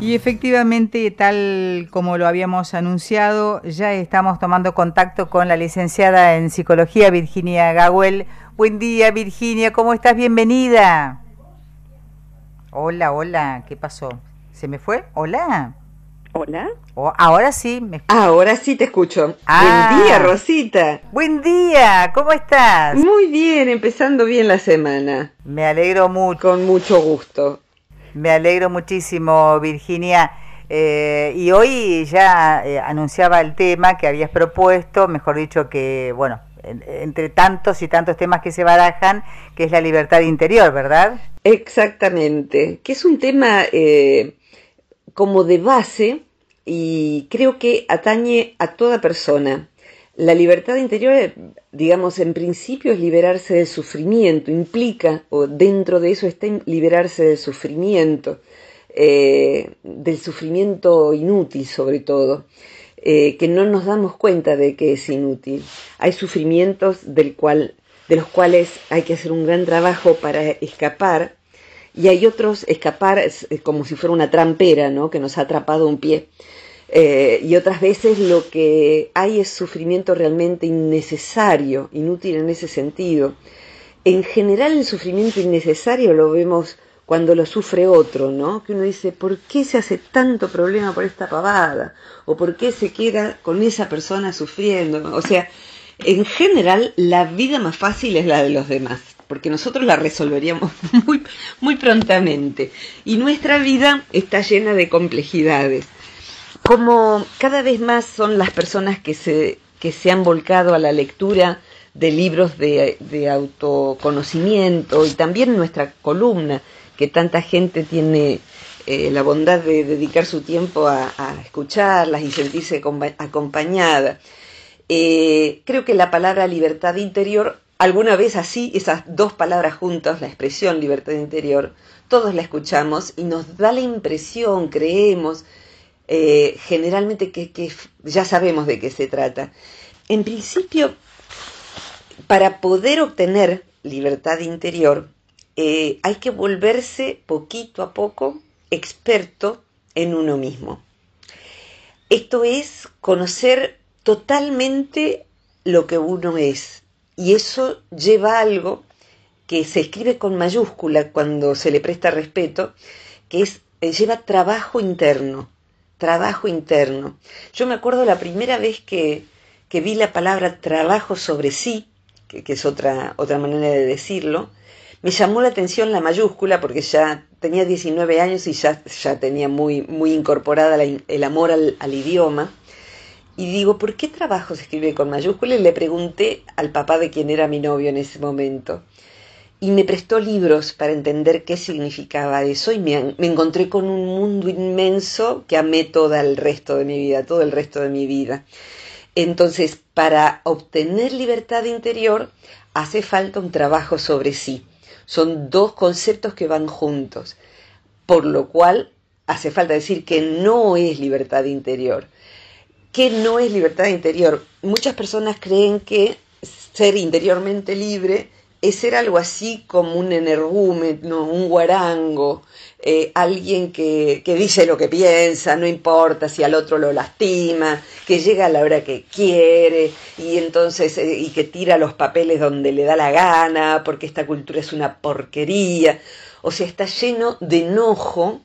Y efectivamente, tal como lo habíamos anunciado, ya estamos tomando contacto con la licenciada en psicología Virginia Gawel. Buen día, Virginia, ¿cómo estás? Bienvenida. Hola, hola, ¿qué pasó? ¿Se me fue? Hola. Hola. Oh, ahora sí. Me... Ahora sí te escucho. Ah, buen día, Rosita. Buen día, ¿cómo estás? Muy bien, empezando bien la semana. Me alegro mucho. Con mucho gusto. Me alegro muchísimo, Virginia. Eh, y hoy ya eh, anunciaba el tema que habías propuesto, mejor dicho que, bueno, entre tantos y tantos temas que se barajan, que es la libertad interior, ¿verdad? Exactamente, que es un tema eh, como de base y creo que atañe a toda persona. La libertad interior, digamos, en principio es liberarse del sufrimiento, implica, o dentro de eso está liberarse del sufrimiento, eh, del sufrimiento inútil sobre todo, eh, que no nos damos cuenta de que es inútil. Hay sufrimientos del cual, de los cuales hay que hacer un gran trabajo para escapar, y hay otros escapar como si fuera una trampera, ¿no? que nos ha atrapado un pie. Eh, y otras veces lo que hay es sufrimiento realmente innecesario, inútil en ese sentido. En general el sufrimiento innecesario lo vemos cuando lo sufre otro, ¿no? Que uno dice, ¿por qué se hace tanto problema por esta pavada? ¿O por qué se queda con esa persona sufriendo? O sea, en general la vida más fácil es la de los demás, porque nosotros la resolveríamos muy, muy prontamente. Y nuestra vida está llena de complejidades como cada vez más son las personas que se, que se han volcado a la lectura de libros de, autoconocimiento y también nuestra columna, que tanta gente tiene eh, la bondad de dedicar su tiempo a, escucharlas y sentirse acompañada. Eh, creo que la palabra libertad interior, alguna vez así, esas dos palabras juntas, la expresión libertad interior, todos la escuchamos y nos da la impresión, creemos, eh, generalmente que, ya sabemos de qué se trata. En principio, para poder obtener libertad interior, eh, hay que volverse poquito a poco experto en uno mismo. Esto es conocer totalmente lo que uno es. Y eso lleva algo que se escribe con mayúscula cuando se le presta respeto, que es lleva trabajo interno trabajo interno. Yo me acuerdo la primera vez que, vi la palabra trabajo sobre sí, que, es otra, otra manera de decirlo, me llamó la atención la mayúscula porque ya tenía 19 años y ya, ya tenía muy, muy incorporada el amor al, al, idioma. Y digo, ¿por qué trabajo se escribe con mayúscula? Y le pregunté al papá de quien era mi novio en ese momento y me prestó libros para entender qué significaba eso y me, encontré con un mundo inmenso que amé todo el resto de mi vida, todo el resto de mi vida. Entonces, para obtener libertad interior hace falta un trabajo sobre sí. Son dos conceptos que van juntos, por lo cual hace falta decir que no es libertad interior. ¿Qué no es libertad interior? Muchas personas creen que ser interiormente libre es ser algo así como un energúmeno, un guarango, eh, alguien que, que, dice lo que piensa, no importa si al otro lo lastima, que llega a la hora que quiere y entonces eh, y que tira los papeles donde le da la gana, porque esta cultura es una porquería. O sea, está lleno de enojo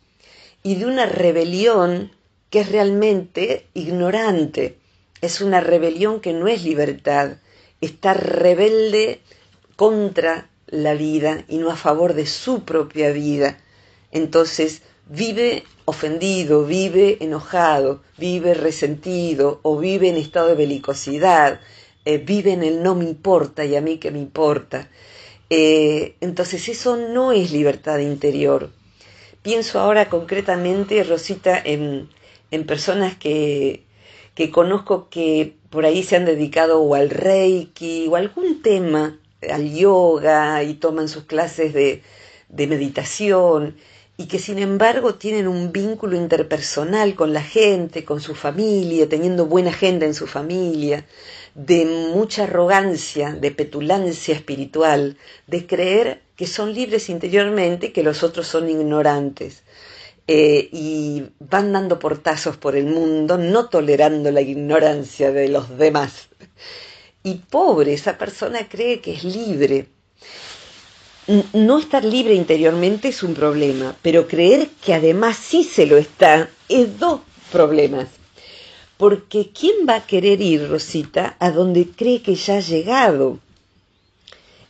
y de una rebelión que es realmente ignorante. Es una rebelión que no es libertad. Está rebelde contra la vida y no a favor de su propia vida. Entonces vive ofendido, vive enojado, vive resentido o vive en estado de belicosidad, eh, vive en el no me importa y a mí que me importa. Eh, entonces eso no es libertad interior. Pienso ahora concretamente, Rosita, en, en personas que, que conozco que por ahí se han dedicado o al reiki o algún tema al yoga y toman sus clases de, meditación y que sin embargo tienen un vínculo interpersonal con la gente, con su familia, teniendo buena gente en su familia, de mucha arrogancia, de petulancia espiritual, de creer que son libres interiormente, que los otros son ignorantes. eh, y van dando portazos por el mundo, no tolerando la ignorancia de los demás. Y pobre, esa persona cree que es libre. No estar libre interiormente es un problema, pero creer que además sí se lo está es dos problemas. Porque ¿quién va a querer ir, Rosita, a donde cree que ya ha llegado?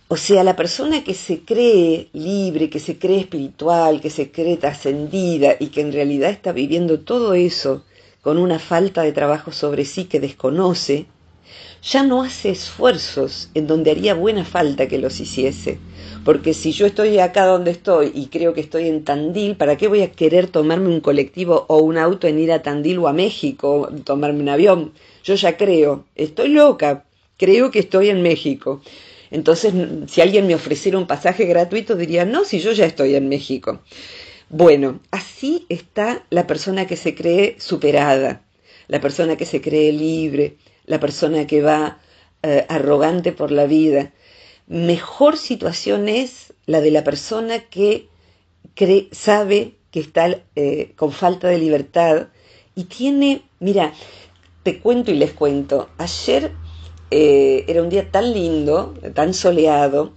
O sea, la persona que se cree libre, que se cree espiritual, que se cree trascendida y que en realidad está viviendo todo eso con una falta de trabajo sobre sí que desconoce, ya no hace esfuerzos en donde haría buena falta que los hiciese. Porque si yo estoy acá donde estoy y creo que estoy en Tandil, ¿para qué voy a querer tomarme un colectivo o un auto en ir a Tandil o a México, tomarme un avión? Yo ya creo, estoy loca, creo que estoy en México. Entonces, si alguien me ofreciera un pasaje gratuito, diría, no, si yo ya estoy en México. Bueno, así está la persona que se cree superada, la persona que se cree libre, la persona que va eh, arrogante por la vida. Mejor situación es la de la persona que cree, sabe que está eh, con falta de libertad y tiene, mira, te cuento y les cuento, ayer eh, era un día tan lindo, tan soleado,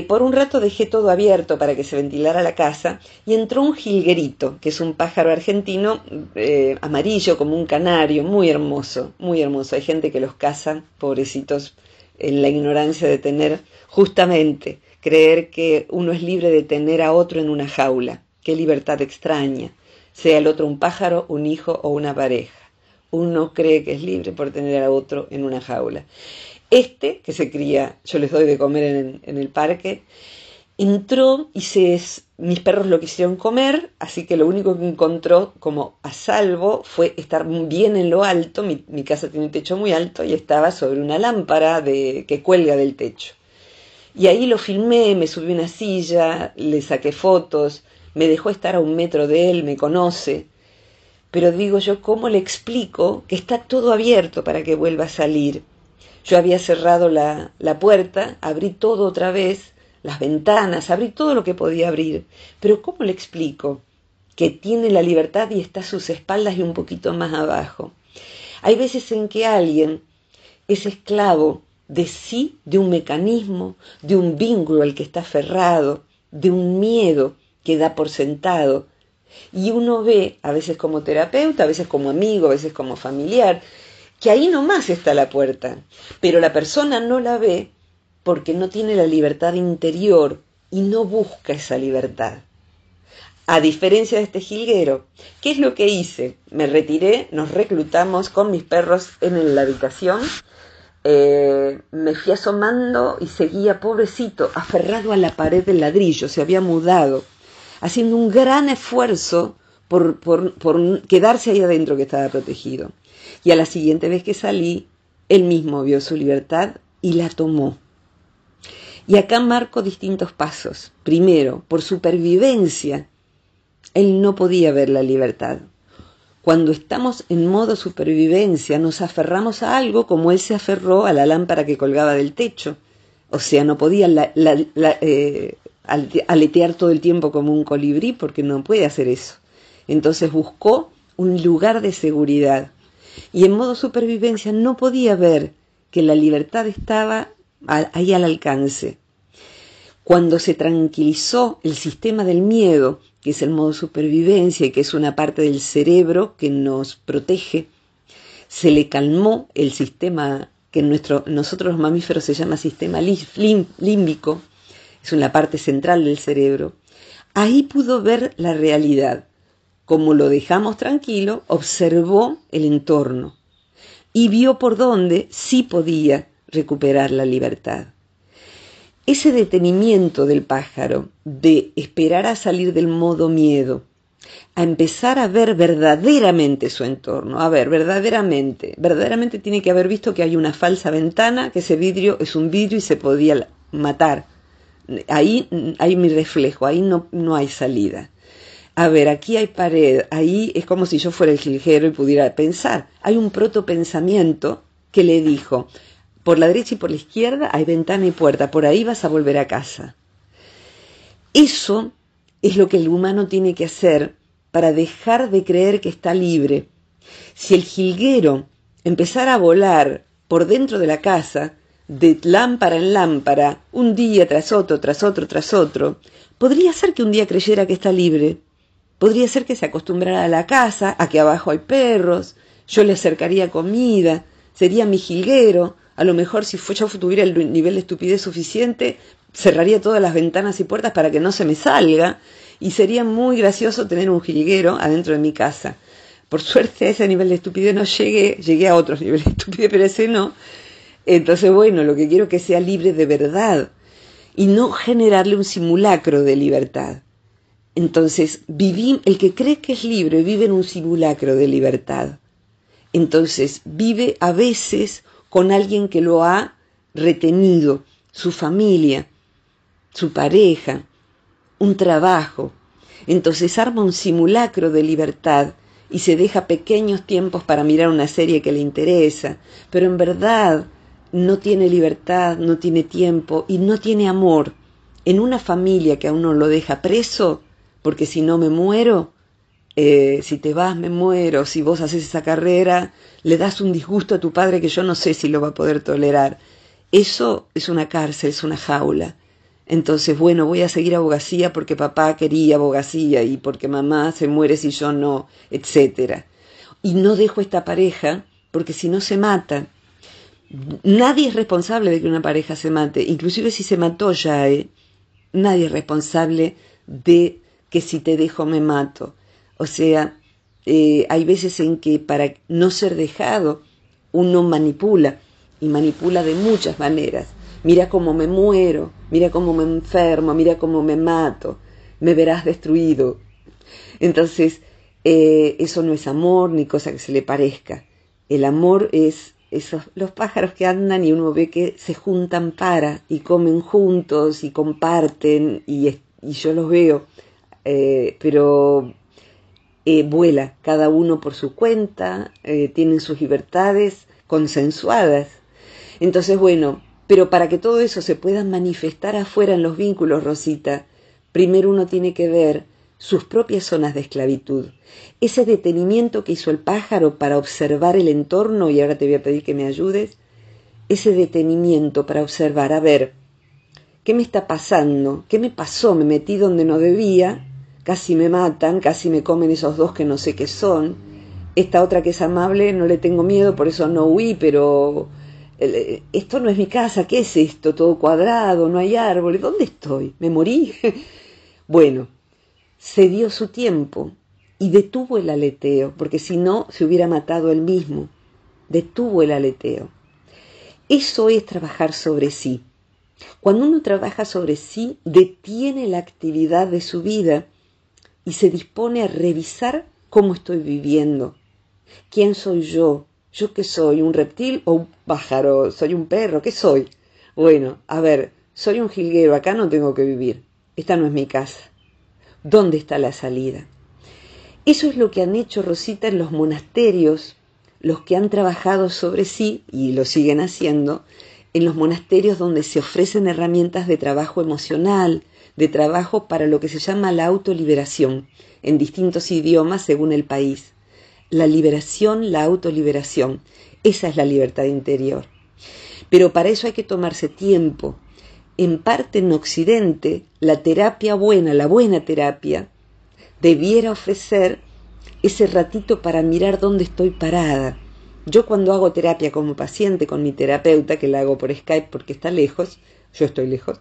por un rato dejé todo abierto para que se ventilara la casa y entró un jilguerito, que es un pájaro argentino eh, amarillo como un canario, muy hermoso, muy hermoso. Hay gente que los caza, pobrecitos, en la ignorancia de tener justamente creer que uno es libre de tener a otro en una jaula. Qué libertad extraña, sea el otro un pájaro, un hijo o una pareja uno cree que es libre por tener a otro en una jaula. Este, que se cría, yo les doy de comer en, el parque, entró y se, mis perros lo quisieron comer, así que lo único que encontró como a salvo fue estar bien en lo alto, mi, casa tiene un techo muy alto y estaba sobre una lámpara de, que cuelga del techo. Y ahí lo filmé, me subí una silla, le saqué fotos, me dejó estar a un metro de él, me conoce, pero digo yo, ¿cómo le explico que está todo abierto para que vuelva a salir? Yo había cerrado la, la puerta, abrí todo otra vez, las ventanas, abrí todo lo que podía abrir, pero ¿cómo le explico que tiene la libertad y está a sus espaldas y un poquito más abajo? Hay veces en que alguien es esclavo de sí, de un mecanismo, de un vínculo al que está aferrado, de un miedo que da por sentado, y uno ve, a veces como terapeuta, a veces como amigo, a veces como familiar, que ahí nomás está la puerta, pero la persona no la ve porque no tiene la libertad interior y no busca esa libertad. A diferencia de este jilguero, ¿qué es lo que hice? Me retiré, nos reclutamos con mis perros en la habitación, eh, me fui asomando y seguía pobrecito, aferrado a la pared del ladrillo, se había mudado haciendo un gran esfuerzo por, quedarse ahí adentro que estaba protegido. Y a la siguiente vez que salí, él mismo vio su libertad y la tomó. Y acá marco distintos pasos. Primero, por supervivencia, él no podía ver la libertad. Cuando estamos en modo supervivencia, nos aferramos a algo como él se aferró a la lámpara que colgaba del techo. O sea, no podía eh, aletear todo el tiempo como un colibrí porque no puede hacer eso. Entonces buscó un lugar de seguridad y en modo supervivencia no podía ver que la libertad estaba ahí al alcance. Cuando se tranquilizó el sistema del miedo, que es el modo supervivencia y que es una parte del cerebro que nos protege, se le calmó el sistema que en nuestro, nosotros los mamíferos se llama sistema límbico, es una parte central del cerebro, ahí pudo ver la realidad. Como lo dejamos tranquilo, observó el entorno y vio por dónde sí podía recuperar la libertad. Ese detenimiento del pájaro, de esperar a salir del modo miedo, a empezar a ver verdaderamente su entorno, a ver, verdaderamente, verdaderamente tiene que haber visto que hay una falsa ventana, que ese vidrio es un vidrio y se podía matar, ahí hay mi reflejo, ahí no, no hay salida. A ver, aquí hay pared, ahí es como si yo fuera el jilguero y pudiera pensar. Hay un protopensamiento que le dijo, por la derecha y por la izquierda hay ventana y puerta, por ahí vas a volver a casa. Eso es lo que el humano tiene que hacer para dejar de creer que está libre. Si el jilguero empezara a volar por dentro de la casa, de lámpara en lámpara, un día tras otro, tras otro, tras otro, podría ser que un día creyera que está libre. Podría ser que se acostumbrara a la casa, a que abajo hay perros, yo le acercaría comida, sería mi jilguero, a lo mejor si yo tuviera el nivel de estupidez suficiente, cerraría todas las ventanas y puertas para que no se me salga, y sería muy gracioso tener un jilguero adentro de mi casa. Por suerte a ese nivel de estupidez no llegué, llegué a otros niveles de estupidez, pero ese no. Entonces, bueno, lo que quiero es que sea libre de verdad y no generarle un simulacro de libertad. Entonces, el que cree que es libre vive en un simulacro de libertad. Entonces, vive a veces con alguien que lo ha retenido, su familia, su pareja, un trabajo. Entonces arma un simulacro de libertad y se deja pequeños tiempos para mirar una serie que le interesa, pero en verdad no tiene libertad, no tiene tiempo y no tiene amor. En una familia que a uno lo deja preso, porque si no me muero, eh, si te vas me muero, si vos haces esa carrera, le das un disgusto a tu padre que yo no sé si lo va a poder tolerar. Eso es una cárcel, es una jaula. Entonces, bueno, voy a seguir abogacía porque papá quería abogacía y porque mamá se muere si yo no, etcétera. Y no dejo esta pareja porque si no se mata. Nadie es responsable de que una pareja se mate, inclusive si se mató ya, ¿eh? nadie es responsable de que si te dejo me mato. O sea, eh, hay veces en que para no ser dejado uno manipula y manipula de muchas maneras. Mira cómo me muero, mira cómo me enfermo, mira cómo me mato, me verás destruido. Entonces, eh, eso no es amor ni cosa que se le parezca. El amor es esos, los pájaros que andan y uno ve que se juntan para y comen juntos y comparten y, yo los veo, eh, pero eh, vuela cada uno por su cuenta, eh, tienen sus libertades consensuadas. Entonces, bueno, pero para que todo eso se pueda manifestar afuera en los vínculos, Rosita, primero uno tiene que ver sus propias zonas de esclavitud. Ese detenimiento que hizo el pájaro para observar el entorno, y ahora te voy a pedir que me ayudes, ese detenimiento para observar, a ver, ¿qué me está pasando? ¿Qué me pasó? Me metí donde no debía, casi me matan, casi me comen esos dos que no sé qué son. Esta otra que es amable, no le tengo miedo, por eso no huí, pero eh, esto no es mi casa, ¿qué es esto? Todo cuadrado, no hay árboles, ¿dónde estoy? ¿Me morí? bueno, se dio su tiempo y detuvo el aleteo, porque si no se hubiera matado él mismo. Detuvo el aleteo. Eso es trabajar sobre sí. Cuando uno trabaja sobre sí, detiene la actividad de su vida y se dispone a revisar cómo estoy viviendo. ¿Quién soy yo? ¿Yo qué soy? ¿Un reptil o un pájaro? ¿Soy un perro? ¿Qué soy? Bueno, a ver, soy un jilguero, acá no tengo que vivir. Esta no es mi casa. ¿Dónde está la salida? Eso es lo que han hecho Rosita en los monasterios, los que han trabajado sobre sí, y lo siguen haciendo, en los monasterios donde se ofrecen herramientas de trabajo emocional, de trabajo para lo que se llama la autoliberación, en distintos idiomas según el país. La liberación, la autoliberación, esa es la libertad interior. Pero para eso hay que tomarse tiempo, en parte en Occidente, la terapia buena, la buena terapia, debiera ofrecer ese ratito para mirar dónde estoy parada. Yo cuando hago terapia como paciente con mi terapeuta, que la hago por Skype porque está lejos, yo estoy lejos,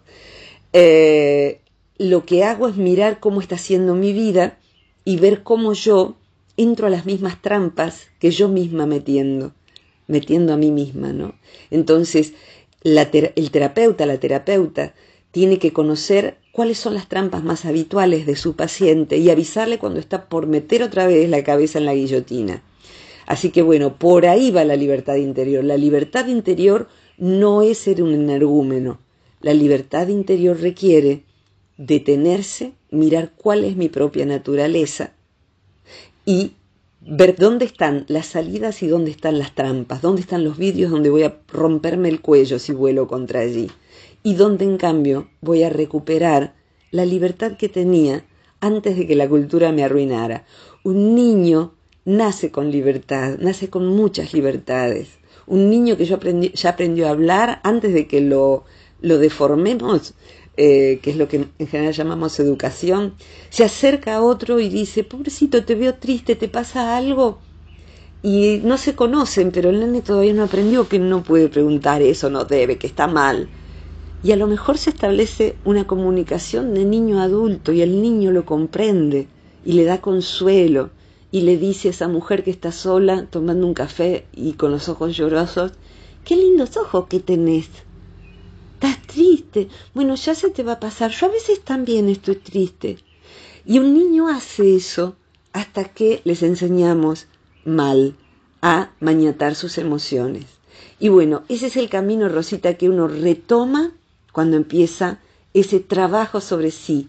eh, lo que hago es mirar cómo está siendo mi vida y ver cómo yo entro a las mismas trampas que yo misma metiendo, metiendo a mí misma, ¿no? Entonces, el terapeuta, la terapeuta, tiene que conocer cuáles son las trampas más habituales de su paciente y avisarle cuando está por meter otra vez la cabeza en la guillotina. Así que bueno, por ahí va la libertad interior. La libertad interior no es ser un energúmeno. La libertad interior requiere detenerse, mirar cuál es mi propia naturaleza y ver dónde están las salidas y dónde están las trampas, dónde están los vidrios donde voy a romperme el cuello si vuelo contra allí, y dónde en cambio voy a recuperar la libertad que tenía antes de que la cultura me arruinara. Un niño nace con libertad, nace con muchas libertades. Un niño que yo ya aprendió a hablar antes de que lo, lo deformemos, eh, que es lo que en general llamamos educación, se acerca a otro y dice, pobrecito, te veo triste, ¿te pasa algo? Y no se conocen, pero el nene todavía no aprendió que no puede preguntar eso, no debe, que está mal. Y a lo mejor se establece una comunicación de niño a adulto y el niño lo comprende y le da consuelo y le dice a esa mujer que está sola tomando un café y con los ojos llorosos, qué lindos ojos que tenés. Estás triste. Bueno, ya se te va a pasar. Yo a veces también estoy triste. Y un niño hace eso hasta que les enseñamos mal a mañatar sus emociones. Y bueno, ese es el camino, Rosita, que uno retoma cuando empieza ese trabajo sobre sí.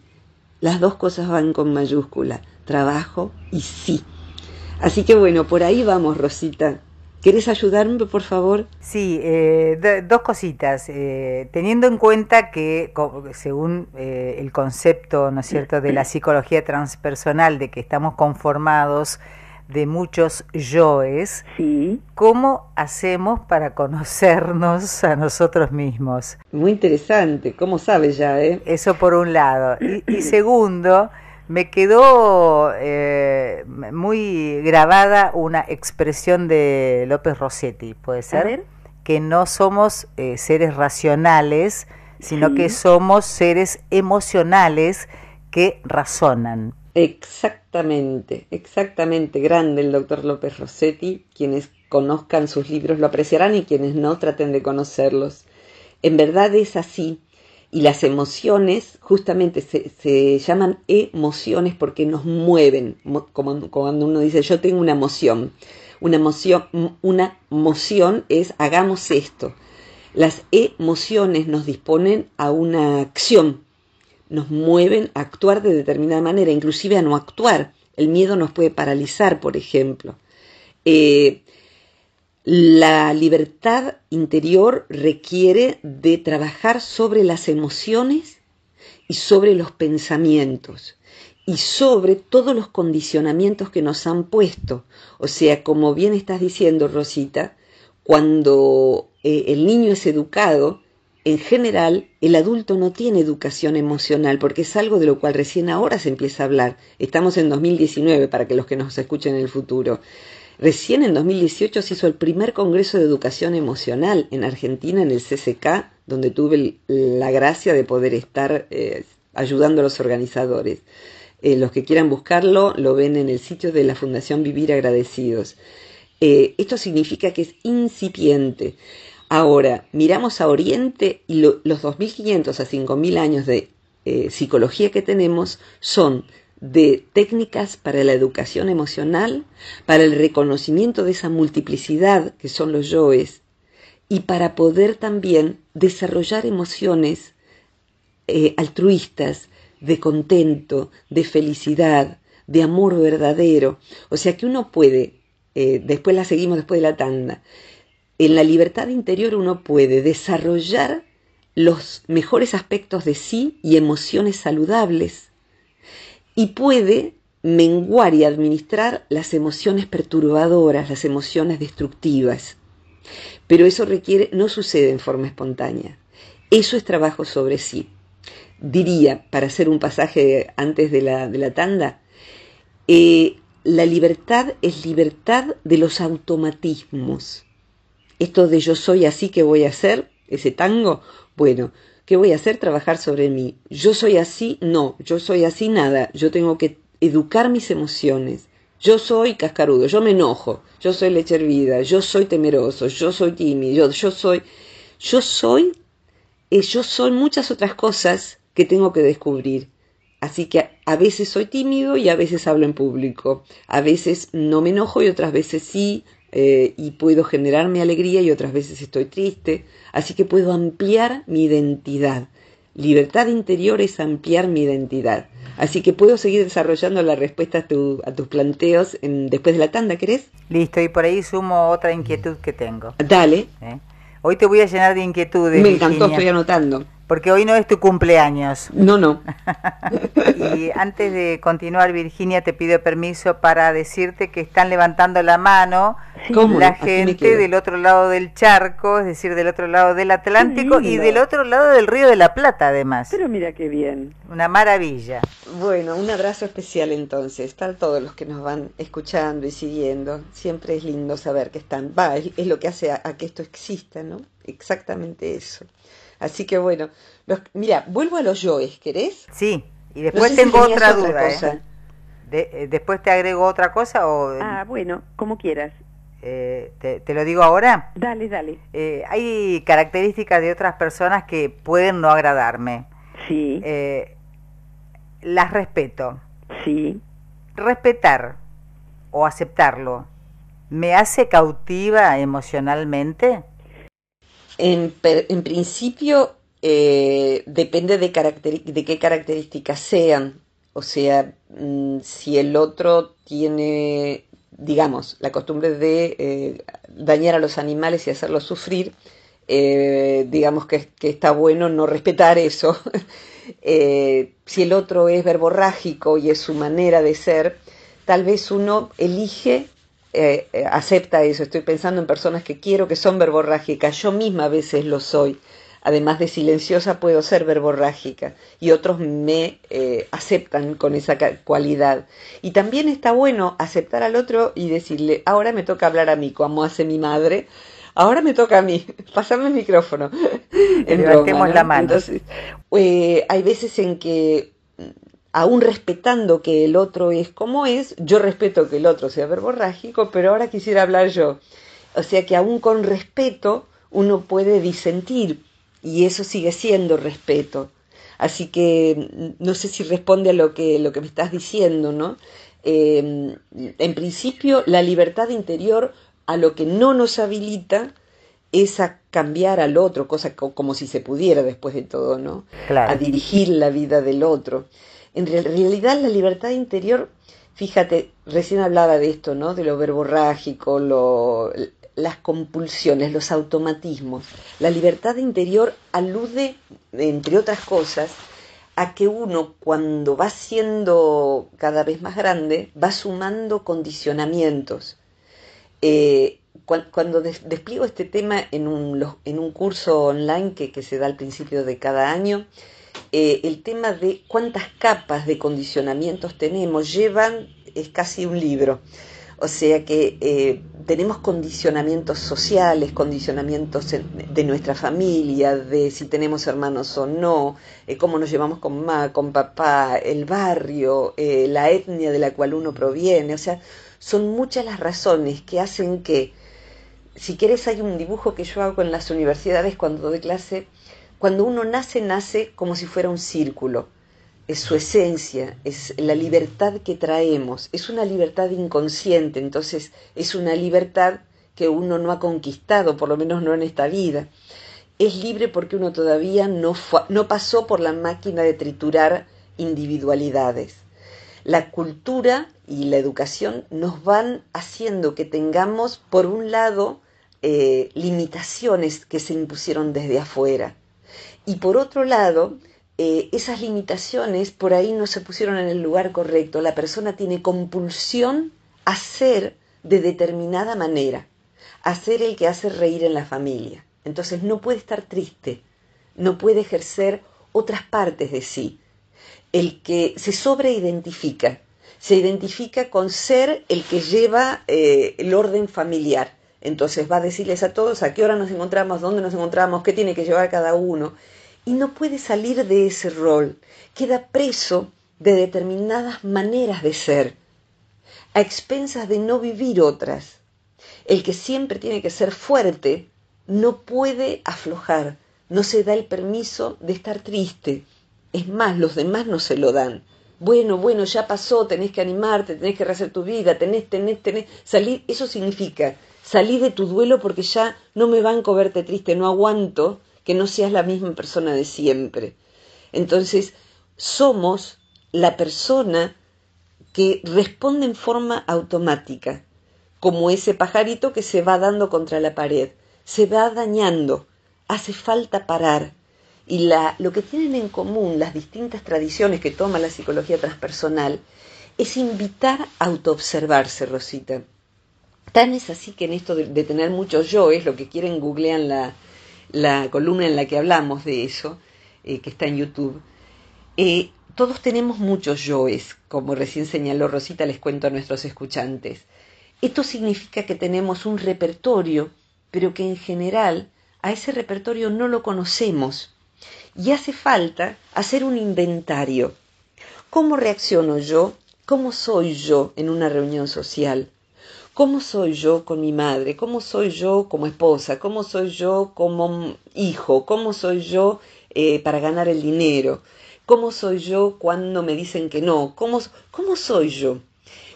Las dos cosas van con mayúscula, trabajo y sí. Así que bueno, por ahí vamos, Rosita. ¿Querés ayudarme, por favor? Sí, eh, dos cositas. Eh, teniendo en cuenta que, según eh, el concepto, ¿no es cierto?, de la psicología transpersonal, de que estamos conformados de muchos yoes, ¿cómo hacemos para conocernos a nosotros mismos? Muy interesante, ¿cómo sabes ya? Eh? Eso por un lado. y segundo, me quedó eh, muy grabada una expresión de López Rossetti, ¿puede ser? Que no somos eh, seres racionales, sino que somos seres emocionales que razonan. Exactamente, exactamente. Grande el doctor López Rossetti. Quienes conozcan sus libros lo apreciarán y quienes no traten de conocerlos. En verdad es así y las emociones justamente se, llaman emociones porque nos mueven, como cuando uno dice yo tengo una emoción. Una emoción, una emoción es hagamos esto. Las emociones nos disponen a una acción, nos mueven a actuar de determinada manera, inclusive a no actuar. El miedo nos puede paralizar, por ejemplo. Eh, la libertad interior requiere de trabajar sobre las emociones y sobre los pensamientos y sobre todos los condicionamientos que nos han puesto. O sea, como bien estás diciendo, Rosita, cuando eh, el niño es educado, en general el adulto no tiene educación emocional porque es algo de lo cual recién ahora se empieza a hablar. Estamos en 2019 para que los que nos escuchen en el futuro. Recién en 2018 se hizo el primer Congreso de Educación Emocional en Argentina, en el CCK, donde tuve la gracia de poder estar eh, ayudando a los organizadores. Eh, los que quieran buscarlo lo ven en el sitio de la Fundación Vivir Agradecidos. Eh, esto significa que es incipiente. Ahora, miramos a Oriente y los 2.500 a 5.000 años de psicología que tenemos son de técnicas para la educación emocional, para el reconocimiento de esa multiplicidad que son los yoes y para poder también desarrollar emociones eh, altruistas, de contento, de felicidad, de amor verdadero. O sea que uno puede, eh, después la seguimos después de la tanda, en la libertad interior uno puede desarrollar los mejores aspectos de sí y emociones saludables y puede menguar y administrar las emociones perturbadoras, las emociones destructivas. Pero eso requiere, no sucede en forma espontánea. Eso es trabajo sobre sí. Diría, para hacer un pasaje antes de la, de la tanda, eh, la libertad es libertad de los automatismos. Esto de yo soy así que voy a hacer, ese tango, bueno, ¿Qué voy a hacer? Trabajar sobre mí. Yo soy así, no, yo soy así, nada. Yo tengo que educar mis emociones. Yo soy cascarudo, yo me enojo, yo soy leche hervida, yo soy temeroso, yo soy tímido, yo, soy, yo soy, eh, yo soy muchas otras cosas que tengo que descubrir. Así que a veces soy tímido y a veces hablo en público. A veces no me enojo y otras veces sí, eh, y puedo generarme alegría y otras veces estoy triste, así que puedo ampliar mi identidad. Libertad interior es ampliar mi identidad. Así que puedo seguir desarrollando la respuesta a, tus planteos después de la tanda, ¿querés? Listo, y por ahí sumo otra inquietud que tengo. Dale. ¿Eh? Hoy te voy a llenar de inquietudes. Me encantó, estoy anotando Porque hoy no es tu cumpleaños. No, no. y antes de continuar, Virginia, te pido permiso para decirte que están levantando la mano la gente del otro lado del charco, es decir, del otro lado del Atlántico y del otro lado del Río de la Plata, además. Pero mira qué bien. Una maravilla. Bueno, un abrazo especial entonces para todos los que nos van escuchando y siguiendo. Siempre es lindo saber que están. Va, es, lo que hace a que esto exista, ¿no? Exactamente eso. Así que bueno, mira, vuelvo a los yoes, ¿querés? Sí, y después tengo otra duda. ¿eh? Eh, ¿Después te agrego otra cosa? O... Ah, bueno, como quieras. Eh, te, lo digo ahora? Dale, dale. hay características de otras personas que pueden no agradarme. Sí. las respeto. Sí. Respetar o aceptarlo, ¿me hace cautiva emocionalmente? En, en principio eh, depende de, de qué características sean. O sea, mm, si el otro tiene, digamos, la costumbre de eh, dañar a los animales y hacerlos sufrir, eh, digamos que, está bueno no respetar eso. si el otro es verborrágico y es su manera de ser, tal vez uno elige eh, eh, acepta eso. Estoy pensando en personas que quiero que son verborrágicas. Yo misma a veces lo soy. Además de silenciosa puedo ser verborrágica y otros me eh, aceptan con esa cualidad. Y también está bueno aceptar al otro y decirle, ahora me toca hablar a mí, como hace mi madre, ahora me toca a mí, pasame el micrófono. en la mano. Entonces, hay veces en que aún respetando que el otro es como es, yo respeto que el otro sea verborrágico, pero ahora quisiera hablar yo. O sea que aún con respeto uno puede disentir y eso sigue siendo respeto. Así que mm, no sé si responde a lo que, lo que me estás diciendo, ¿no? Em, en principio, la libertad interior a lo que no nos habilita es a cambiar al otro, cosa como si se pudiera después de todo, ¿no? A dirigir la vida del otro. En realidad la libertad interior, fíjate, recién hablaba de esto, ¿no? De lo verborrágico, lo, las compulsiones, los automatismos. La libertad interior alude, entre otras cosas, a que uno cuando va siendo cada vez más grande va sumando condicionamientos. Eh, cuando despliego este tema en un, en un curso online que, que, se da al principio de cada año, eh, el tema de cuántas capas de condicionamientos tenemos llevan, es casi un libro. O sea que eh, tenemos condicionamientos sociales, condicionamientos de nuestra familia, de si tenemos hermanos o no, eh, cómo nos llevamos con mamá, con papá, el barrio, la etnia de la cual uno proviene. O sea, son muchas las razones que hacen que, si quieres, hay un dibujo que yo hago en las universidades cuando doy clase, cuando uno nace, nace como si fuera un círculo. Es su esencia, es la libertad que traemos. Es una libertad inconsciente, entonces es una libertad que uno no ha conquistado, por lo menos no en esta vida. Es libre porque uno todavía no, no pasó por la máquina de triturar individualidades. La cultura y la educación nos van haciendo que tengamos, por un lado, eh, limitaciones que se impusieron desde afuera y por otro lado, eh, esas limitaciones por ahí no se pusieron en el lugar correcto. La persona tiene compulsión a ser de determinada manera, a ser el que hace reír en la familia. Entonces no puede estar triste, no puede ejercer otras partes de sí. El que se sobreidentifica, se identifica con ser el que lleva eh, el orden familiar. Entonces va a decirles a todos a qué hora nos encontramos, dónde nos encontramos, qué tiene que llevar cada uno. Y no puede salir de ese rol. Queda preso de determinadas maneras de ser, a expensas de no vivir otras. El que siempre tiene que ser fuerte no puede aflojar, no se da el permiso de estar triste. Es más, los demás no se lo dan. Bueno, bueno, ya pasó, tenés que animarte, tenés que rehacer tu vida, tenés, tenés, tenés, salir. Eso significa salí de tu duelo porque ya no me banco verte triste, no aguanto que no seas la misma persona de siempre. Entonces, somos la persona que responde en forma automática, como ese pajarito que se va dando contra la pared, se va dañando, hace falta parar. y la, lo que tienen en común las distintas tradiciones que toma la psicología transpersonal es invitar a autoobservarse, Rosita. Tan es así que en esto de, tener muchos yoes, lo que quieren googlean la, la columna en la que hablamos de eso, eh, que está en YouTube, eh, todos tenemos muchos yoes, como recién señaló Rosita, les cuento a nuestros escuchantes. Esto significa que tenemos un repertorio, pero que en general a ese repertorio no lo conocemos y hace falta hacer un inventario. ¿Cómo reacciono yo? ¿Cómo soy yo en una reunión social? ¿Cómo soy yo con mi madre? ¿Cómo soy yo como esposa? ¿Cómo soy yo como hijo? ¿Cómo soy yo eh, para ganar el dinero? ¿Cómo soy yo cuando me dicen que no? ¿Cómo, cómo soy yo?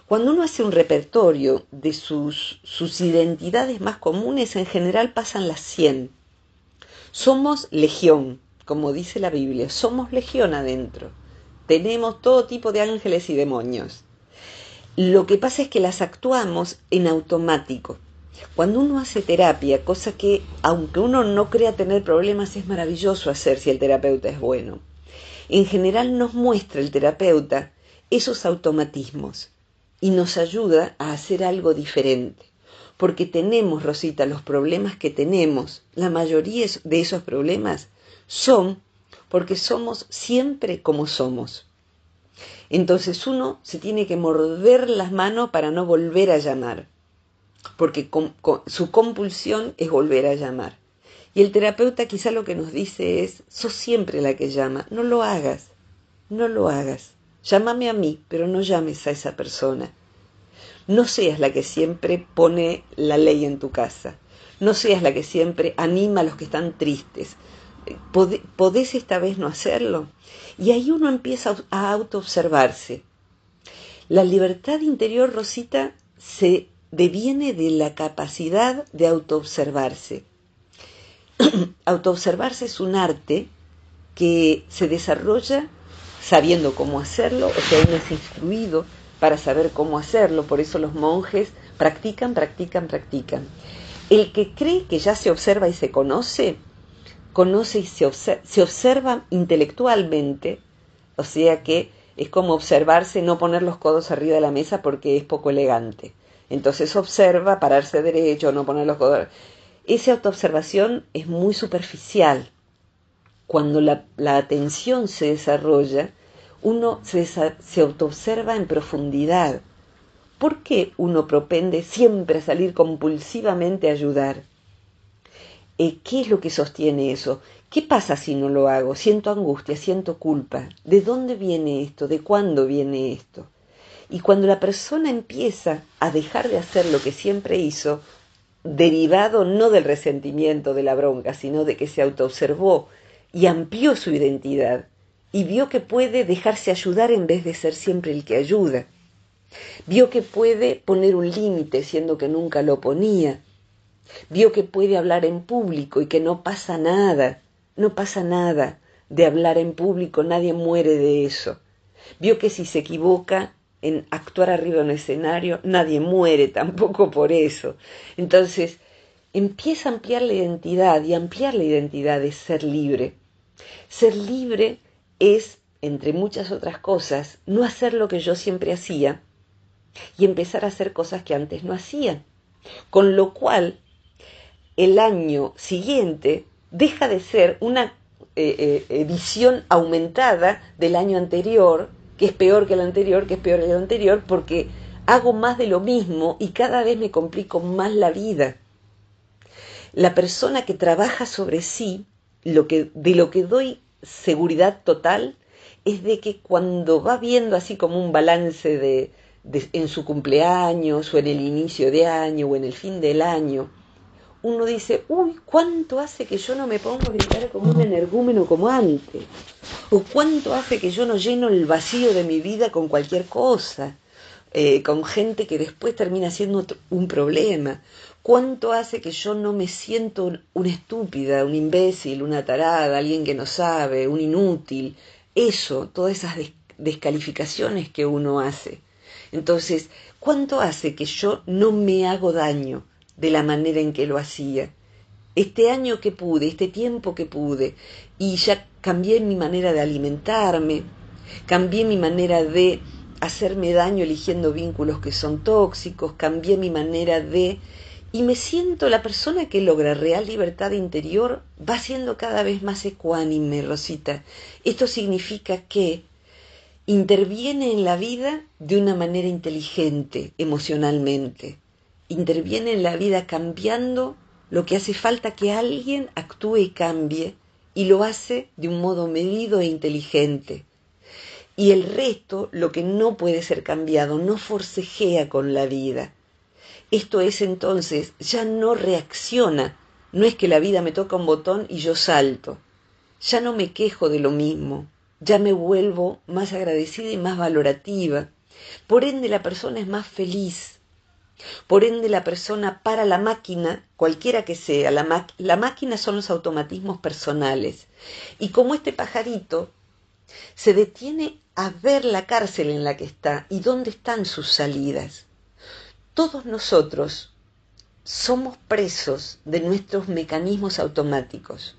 Cuando uno hace un repertorio de sus, sus identidades más comunes, en general pasan las 100. Somos legión, como dice la Biblia, somos legión adentro. Tenemos todo tipo de ángeles y demonios. Lo que pasa es que las actuamos en automático. Cuando uno hace terapia, cosa que aunque uno no crea tener problemas, es maravilloso hacer si el terapeuta es bueno. En general nos muestra el terapeuta esos automatismos y nos ayuda a hacer algo diferente. Porque tenemos, Rosita, los problemas que tenemos, la mayoría de esos problemas son porque somos siempre como somos. Entonces uno se tiene que morder las manos para no volver a llamar, porque su compulsión es volver a llamar. Y el terapeuta quizá lo que nos dice es, sos siempre la que llama, no lo hagas, no lo hagas. Llámame a mí, pero no llames a esa persona. No seas la que siempre pone la ley en tu casa. No seas la que siempre anima a los que están tristes. ¿Podés esta vez no hacerlo? Y ahí uno empieza a autoobservarse. La libertad interior, Rosita, se deviene de la capacidad de autoobservarse. autoobservarse es un arte que se desarrolla sabiendo cómo hacerlo, o sea, uno es instruido para saber cómo hacerlo, por eso los monjes practican, practican, practican. El que cree que ya se observa y se conoce, conoce y se observa, intelectualmente, o sea que es como observarse, no poner los codos arriba de la mesa porque es poco elegante. Entonces observa, pararse derecho, no poner los codos. Esa autoobservación es muy superficial. Cuando la, atención se desarrolla, uno se, se autoobserva en profundidad. ¿Por qué uno propende siempre a salir compulsivamente a ayudar? Eh, ¿Qué es lo que sostiene eso? ¿Qué pasa si no lo hago? Siento angustia, siento culpa. ¿De dónde viene esto? ¿De cuándo viene esto? Y cuando la persona empieza a dejar de hacer lo que siempre hizo, derivado no del resentimiento, de la bronca, sino de que se autoobservó y amplió su identidad y vio que puede dejarse ayudar en vez de ser siempre el que ayuda. Vio que puede poner un límite siendo que nunca lo ponía Vio que puede hablar en público y que no pasa nada, no pasa nada de hablar en público, nadie muere de eso. Vio que si se equivoca en actuar arriba de un escenario, nadie muere tampoco por eso. Entonces, empieza a ampliar la identidad y ampliar la identidad es ser libre. Ser libre es, entre muchas otras cosas, no hacer lo que yo siempre hacía y empezar a hacer cosas que antes no hacía. Con lo cual, el año siguiente deja de ser una eh, eh, visión aumentada del año anterior, que es peor que el anterior, que es peor que el anterior, porque hago más de lo mismo y cada vez me complico más la vida. La persona que trabaja sobre sí, de lo que doy seguridad total, es de que cuando va viendo así como un balance de, en su cumpleaños o en el inicio de año o en el fin del año, uno dice, uy, ¿cuánto hace que yo no me pongo a gritar como un energúmeno como antes? ¿O cuánto hace que yo no lleno el vacío de mi vida con cualquier cosa? Eh, con gente que después termina siendo un problema. ¿Cuánto hace que yo no me siento una estúpida, un imbécil, una tarada, alguien que no sabe, un inútil? Eso, todas esas descalificaciones que uno hace. Entonces, ¿cuánto hace que yo no me hago daño? De la manera en que lo hacía. este año que pude, este tiempo que pude, y ya cambié mi manera de alimentarme, cambié mi manera de hacerme daño eligiendo vínculos que son tóxicos, cambié mi manera de... Y me siento la persona que logra real libertad interior va siendo cada vez más ecuánime, Rosita. Esto significa que interviene en la vida de una manera inteligente, emocionalmente. Interviene en la vida cambiando lo que hace falta que alguien actúe y cambie, y lo hace de un modo medido e inteligente. Y el resto, lo que no puede ser cambiado, no forcejea con la vida. Esto es entonces, ya no reacciona. No es que la vida me toca un botón y yo salto. Ya no me quejo de lo mismo. Ya me vuelvo más agradecida y más valorativa. Por ende la persona es más feliz por ende, la persona para la máquina, cualquiera que sea, la, máquina son los automatismos personales. Y como este pajarito se detiene a ver la cárcel en la que está y dónde están sus salidas. Todos nosotros somos presos de nuestros mecanismos automáticos.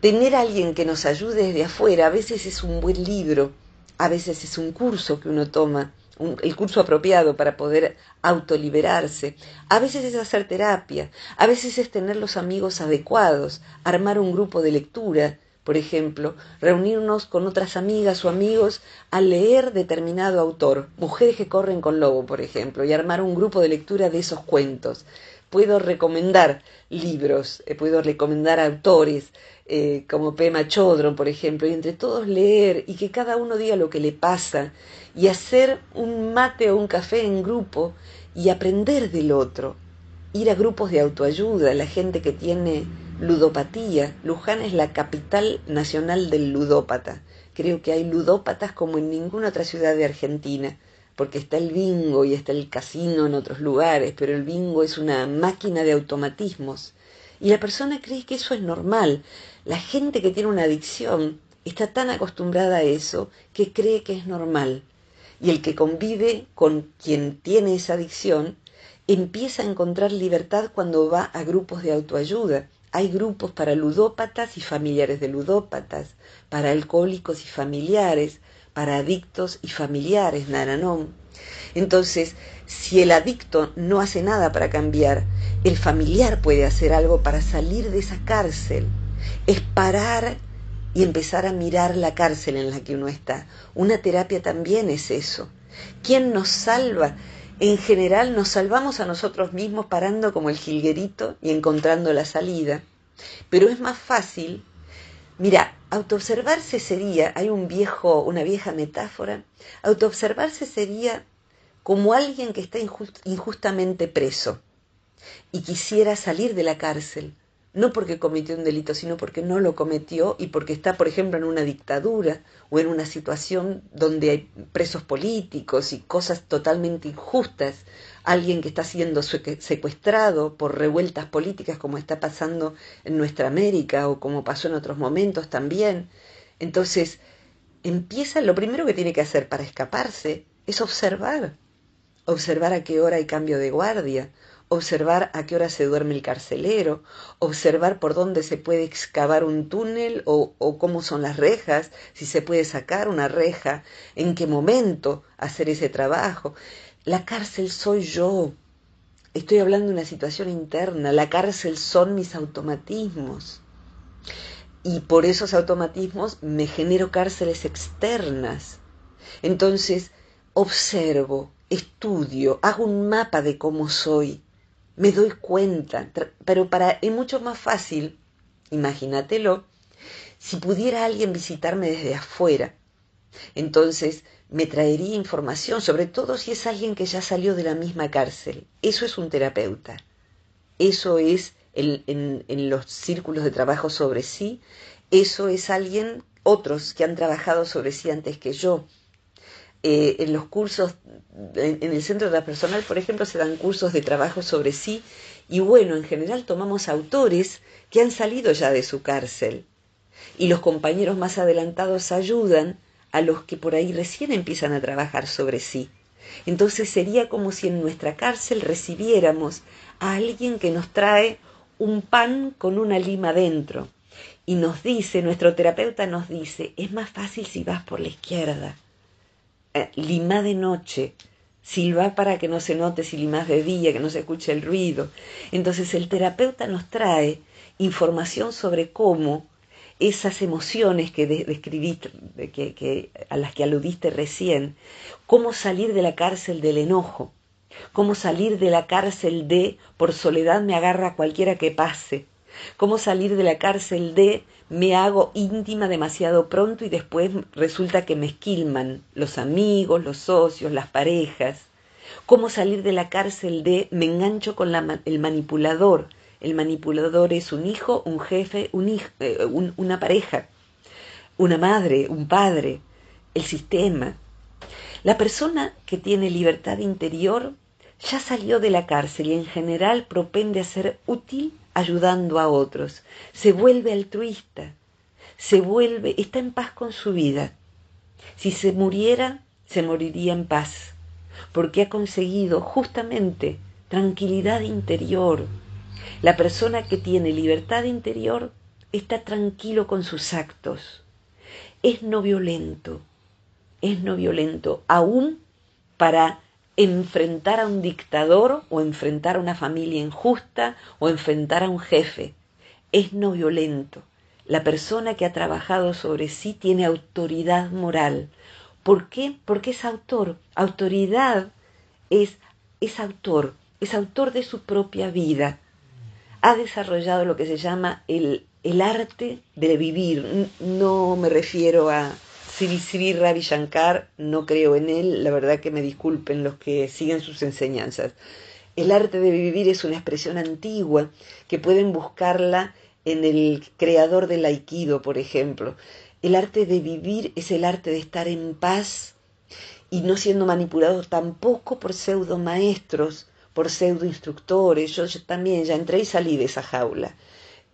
Tener a alguien que nos ayude desde afuera a veces es un buen libro, a veces es un curso que uno toma, el curso apropiado para poder autoliberarse. A veces es hacer terapia, a veces es tener los amigos adecuados, armar un grupo de lectura, por ejemplo, reunirnos con otras amigas o amigos a leer determinado autor, Mujeres que corren con lobo, por ejemplo, y armar un grupo de lectura de esos cuentos. Puedo recomendar libros, eh, puedo recomendar autores, eh, como Pema Chodron, por ejemplo, y entre todos leer y que cada uno diga lo que le pasa y hacer un mate o un café en grupo y aprender del otro. Ir a grupos de autoayuda, la gente que tiene ludopatía. Luján es la capital nacional del ludópata. Creo que hay ludópatas como en ninguna otra ciudad de Argentina, porque está el bingo y está el casino en otros lugares, pero el bingo es una máquina de automatismos. Y la persona cree que eso es normal. La gente que tiene una adicción está tan acostumbrada a eso que cree que es normal. Y el que convive con quien tiene esa adicción empieza a encontrar libertad cuando va a grupos de autoayuda. Hay grupos para ludópatas y familiares de ludópatas, para alcohólicos y familiares, para adictos y familiares, naranón. Entonces, si el adicto no hace nada para cambiar, el familiar puede hacer algo para salir de esa cárcel es parar y empezar a mirar la cárcel en la que uno está. Una terapia también es eso. ¿Quién nos salva? En general nos salvamos a nosotros mismos parando como el jilguerito y encontrando la salida. Pero es más fácil, mira, autoobservarse sería, hay un viejo, una vieja metáfora, autoobservarse sería como alguien que está injustamente preso y quisiera salir de la cárcel, no porque cometió un delito, sino porque no lo cometió y porque está, por ejemplo, en una dictadura o en una situación donde hay presos políticos y cosas totalmente injustas, alguien que está siendo secuestrado por revueltas políticas como está pasando en nuestra América o como pasó en otros momentos también. Entonces, empieza, lo primero que tiene que hacer para escaparse es observar, observar a qué hora hay cambio de guardia, observar a qué hora se duerme el carcelero, observar por dónde se puede excavar un túnel o, cómo son las rejas, si se puede sacar una reja, en qué momento hacer ese trabajo. La cárcel soy yo. Estoy hablando de una situación interna. La cárcel son mis automatismos. Y por esos automatismos me genero cárceles externas. Entonces, observo, estudio, hago un mapa de cómo soy me doy cuenta, pero para es mucho más fácil, imagínatelo, si pudiera alguien visitarme desde afuera. Entonces me traería información, sobre todo si es alguien que ya salió de la misma cárcel. Eso es un terapeuta. Eso es en, en los círculos de trabajo sobre sí. Eso es alguien, otros que han trabajado sobre sí antes que yo. Eh, en los cursos, en, el centro de la personal, por ejemplo, se dan cursos de trabajo sobre sí y bueno, en general tomamos autores que han salido ya de su cárcel y los compañeros más adelantados ayudan a los que por ahí recién empiezan a trabajar sobre sí. Entonces sería como si en nuestra cárcel recibiéramos a alguien que nos trae un pan con una lima dentro. Y nos dice, nuestro terapeuta nos dice, es más fácil si vas por la izquierda. Eh, lima de noche, silba para que no se note, si limas de día, que no se escuche el ruido. Entonces el terapeuta nos trae información sobre cómo esas emociones que describiste, que, a las que aludiste recién, cómo salir de la cárcel del enojo, cómo salir de la cárcel de por soledad me agarra cualquiera que pase, cómo salir de la cárcel de me hago íntima demasiado pronto y después resulta que me esquilman los amigos, los socios, las parejas, cómo salir de la cárcel de me engancho con el manipulador, el manipulador es un hijo, un jefe, un eh, una pareja, una madre, un padre, el sistema. La persona que tiene libertad interior ya salió de la cárcel y en general propende a ser útil ayudando a otros, se vuelve altruista, se vuelve, está en paz con su vida. Si se muriera, se moriría en paz, porque ha conseguido justamente tranquilidad interior. La persona que tiene libertad interior está tranquilo con sus actos, es no violento, es no violento, aún para enfrentar a un dictador o enfrentar a una familia injusta o enfrentar a un jefe. Es no violento. La persona que ha trabajado sobre sí tiene autoridad moral. ¿Por qué? Porque es autor. Autoridad es, es autor, es autor de su propia vida. Ha desarrollado lo que se llama el, el arte de vivir. No me refiero a Sri Ravi Shankar, no creo en él, la verdad que me disculpen los que siguen sus enseñanzas. El arte de vivir es una expresión antigua que pueden buscarla en el creador del aikido, por ejemplo. El arte de vivir es el arte de estar en paz y no siendo manipulado tampoco por pseudo maestros, por pseudo instructores. Yo, también ya entré y salí de esa jaula.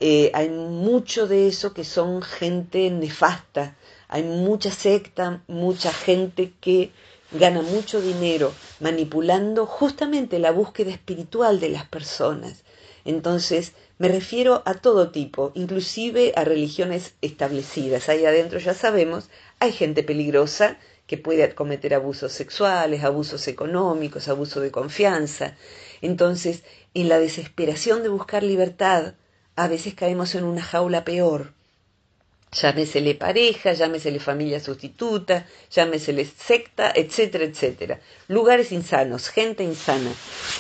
Eh, hay mucho de eso que son gente nefasta, hay mucha secta, mucha gente que gana mucho dinero manipulando justamente la búsqueda espiritual de las personas. Entonces, me refiero a todo tipo, inclusive a religiones establecidas. Ahí adentro ya sabemos, hay gente peligrosa que puede cometer abusos sexuales, abusos económicos, abuso de confianza. Entonces, en la desesperación de buscar libertad, a veces caemos en una jaula peor, llámesele pareja, llámesele familia sustituta, llámesele secta, etcétera, etcétera. Lugares insanos, gente insana.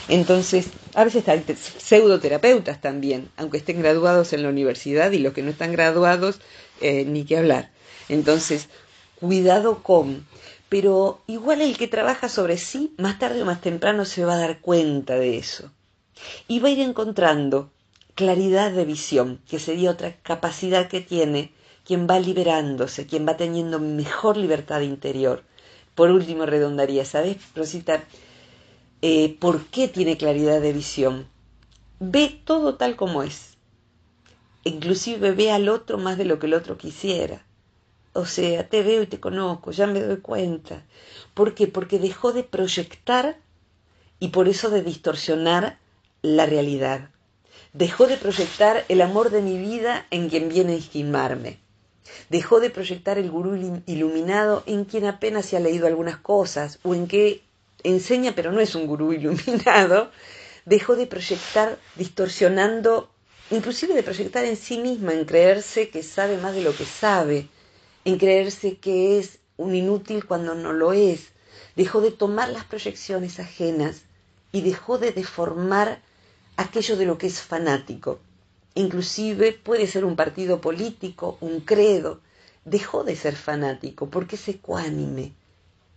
Entonces, a veces están pseudoterapeutas también, aunque estén graduados en la universidad y los que no están graduados, eh, ni que hablar. Entonces, cuidado con. Pero igual el que trabaja sobre sí, más tarde o más temprano se va a dar cuenta de eso. Y va a ir encontrando claridad de visión, que sería otra capacidad que tiene quien va liberándose, quien va teniendo mejor libertad interior. Por último, redondaría, ¿sabes, Rosita? Eh, ¿Por qué tiene claridad de visión? Ve todo tal como es. Inclusive ve al otro más de lo que el otro quisiera. O sea, te veo y te conozco, ya me doy cuenta. ¿Por qué? Porque dejó de proyectar y por eso de distorsionar la realidad. Dejó de proyectar el amor de mi vida en quien viene a esquimarme. Dejó de proyectar el gurú iluminado en quien apenas se ha leído algunas cosas o en que enseña pero no es un gurú iluminado. Dejó de proyectar distorsionando, inclusive de proyectar en sí misma, en creerse que sabe más de lo que sabe, en creerse que es un inútil cuando no lo es. Dejó de tomar las proyecciones ajenas y dejó de deformar aquello de lo que es fanático inclusive puede ser un partido político, un credo, dejó de ser fanático porque es ecuánime.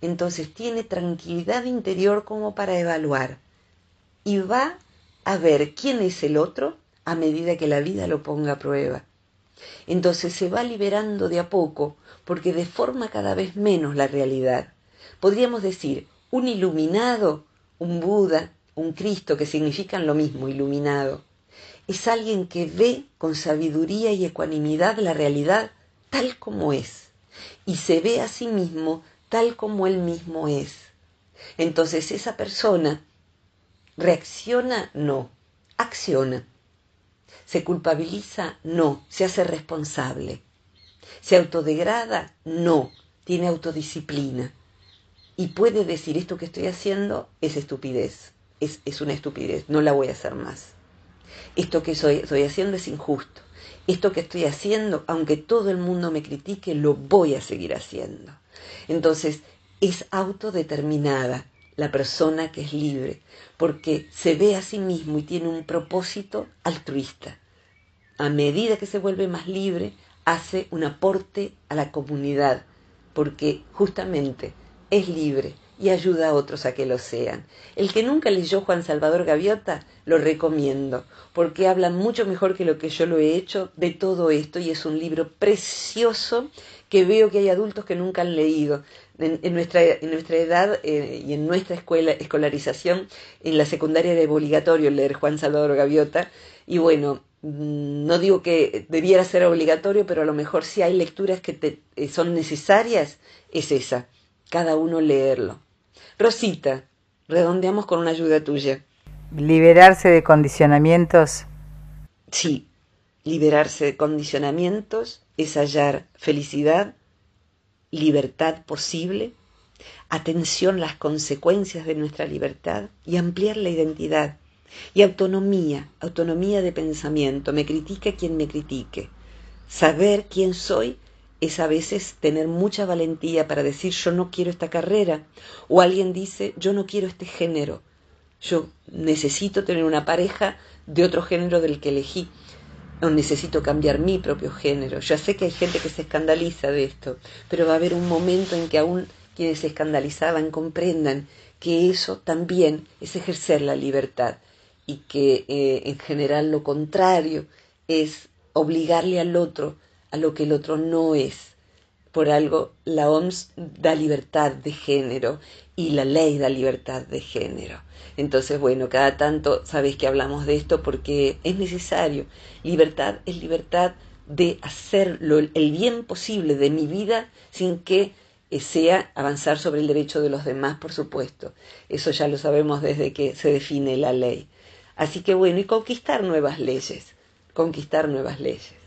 Entonces tiene tranquilidad interior como para evaluar y va a ver quién es el otro a medida que la vida lo ponga a prueba. Entonces se va liberando de a poco porque deforma cada vez menos la realidad. Podríamos decir, un iluminado, un Buda, un Cristo, que significan lo mismo, iluminado, es alguien que ve con sabiduría y ecuanimidad la realidad tal como es y se ve a sí mismo tal como él mismo es. Entonces esa persona reacciona, no, acciona. ¿Se culpabiliza? No, se hace responsable. ¿Se autodegrada? No, tiene autodisciplina. Y puede decir, esto que estoy haciendo es estupidez, es, es una estupidez, no la voy a hacer más. Esto que soy, estoy haciendo es injusto. Esto que estoy haciendo, aunque todo el mundo me critique, lo voy a seguir haciendo. Entonces, es autodeterminada la persona que es libre, porque se ve a sí mismo y tiene un propósito altruista. A medida que se vuelve más libre, hace un aporte a la comunidad, porque justamente es libre y ayuda a otros a que lo sean. El que nunca leyó Juan Salvador Gaviota, lo recomiendo, porque habla mucho mejor que lo que yo lo he hecho de todo esto y es un libro precioso que veo que hay adultos que nunca han leído. En, nuestra, en nuestra edad eh, y en nuestra escuela, escolarización, en la secundaria era obligatorio leer Juan Salvador Gaviota y bueno, mm, no digo que debiera ser obligatorio, pero a lo mejor si hay lecturas que te, eh, son necesarias, es esa, cada uno leerlo. Rosita, redondeamos con una ayuda tuya. Liberarse de condicionamientos. Sí, liberarse de condicionamientos es hallar felicidad, libertad posible, atención a las consecuencias de nuestra libertad y ampliar la identidad. Y autonomía, autonomía de pensamiento, me critique quien me critique. Saber quién soy es a veces tener mucha valentía para decir yo no quiero esta carrera o alguien dice yo no quiero este género, yo necesito tener una pareja de otro género del que elegí. O necesito cambiar mi propio género. Ya sé que hay gente que se escandaliza de esto, pero va a haber un momento en que aún quienes se escandalizaban comprendan que eso también es ejercer la libertad y que eh, en general lo contrario es obligarle al otro a lo que el otro no es. Por algo la OMS da libertad de género y la ley da libertad de género. Entonces, bueno, cada tanto sabes que hablamos de esto porque es necesario. Libertad es libertad de hacer el bien posible de mi vida sin que eh, sea avanzar sobre el derecho de los demás, por supuesto. Eso ya lo sabemos desde que se define la ley. Así que bueno, y conquistar nuevas leyes, conquistar nuevas leyes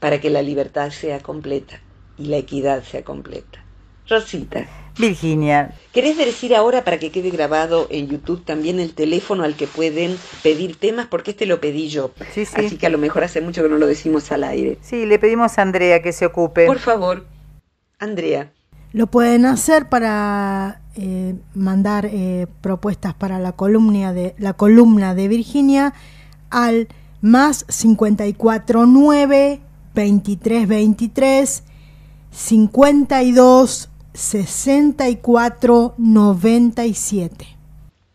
para que la libertad sea completa y la equidad sea completa. Rosita. Virginia. ¿Querés decir ahora para que quede grabado en YouTube también el teléfono al que pueden pedir temas? Porque este lo pedí yo. Sí, sí. Así que a lo mejor hace mucho que no lo decimos al aire. Sí, le pedimos a Andrea que se ocupe. Por favor, Andrea. Lo pueden hacer para eh, mandar eh, propuestas para la columna de la columna de Virginia al más 549 2323 52 64 97.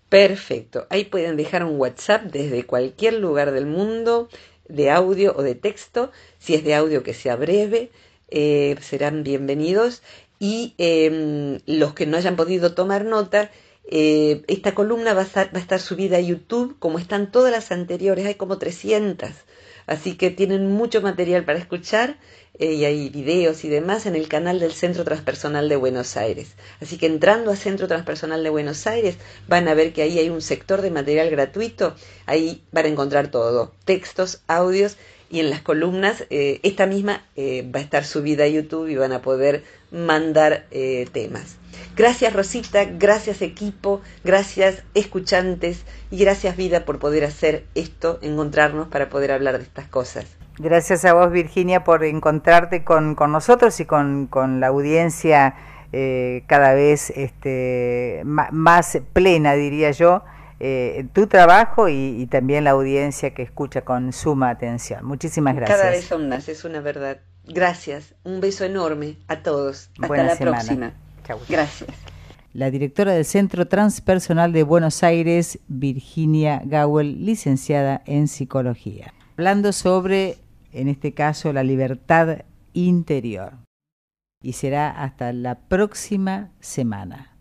Perfecto. Ahí pueden dejar un WhatsApp desde cualquier lugar del mundo, de audio o de texto. Si es de audio, que sea breve, eh, serán bienvenidos. Y em, los que no hayan podido tomar nota, eh, esta columna va a, estar, va a estar subida a YouTube, como están todas las anteriores, hay como 300. Así que tienen mucho material para escuchar eh, y hay videos y demás en el canal del Centro Transpersonal de Buenos Aires. Así que entrando a Centro Transpersonal de Buenos Aires van a ver que ahí hay un sector de material gratuito. Ahí van a encontrar todo, textos, audios y en las columnas eh, esta misma eh, va a estar subida a YouTube y van a poder mandar temas. Gracias Rosita, gracias equipo, gracias escuchantes y gracias vida por poder hacer esto, encontrarnos para poder hablar de estas cosas. Gracias a vos Virginia por encontrarte con, nosotros y con, la audiencia eh, cada vez este, más plena, diría yo, eh, tu trabajo y, también la audiencia que escucha con suma atención. Muchísimas gracias. Cada vez son más, es una verdad. Gracias, un beso enorme a todos. Hasta la próxima. Gracias. La directora del Centro Transpersonal de Buenos Aires, Virginia Gawel, licenciada en Psicología. Hablando sobre, en este caso, la libertad interior. Y será hasta la próxima semana.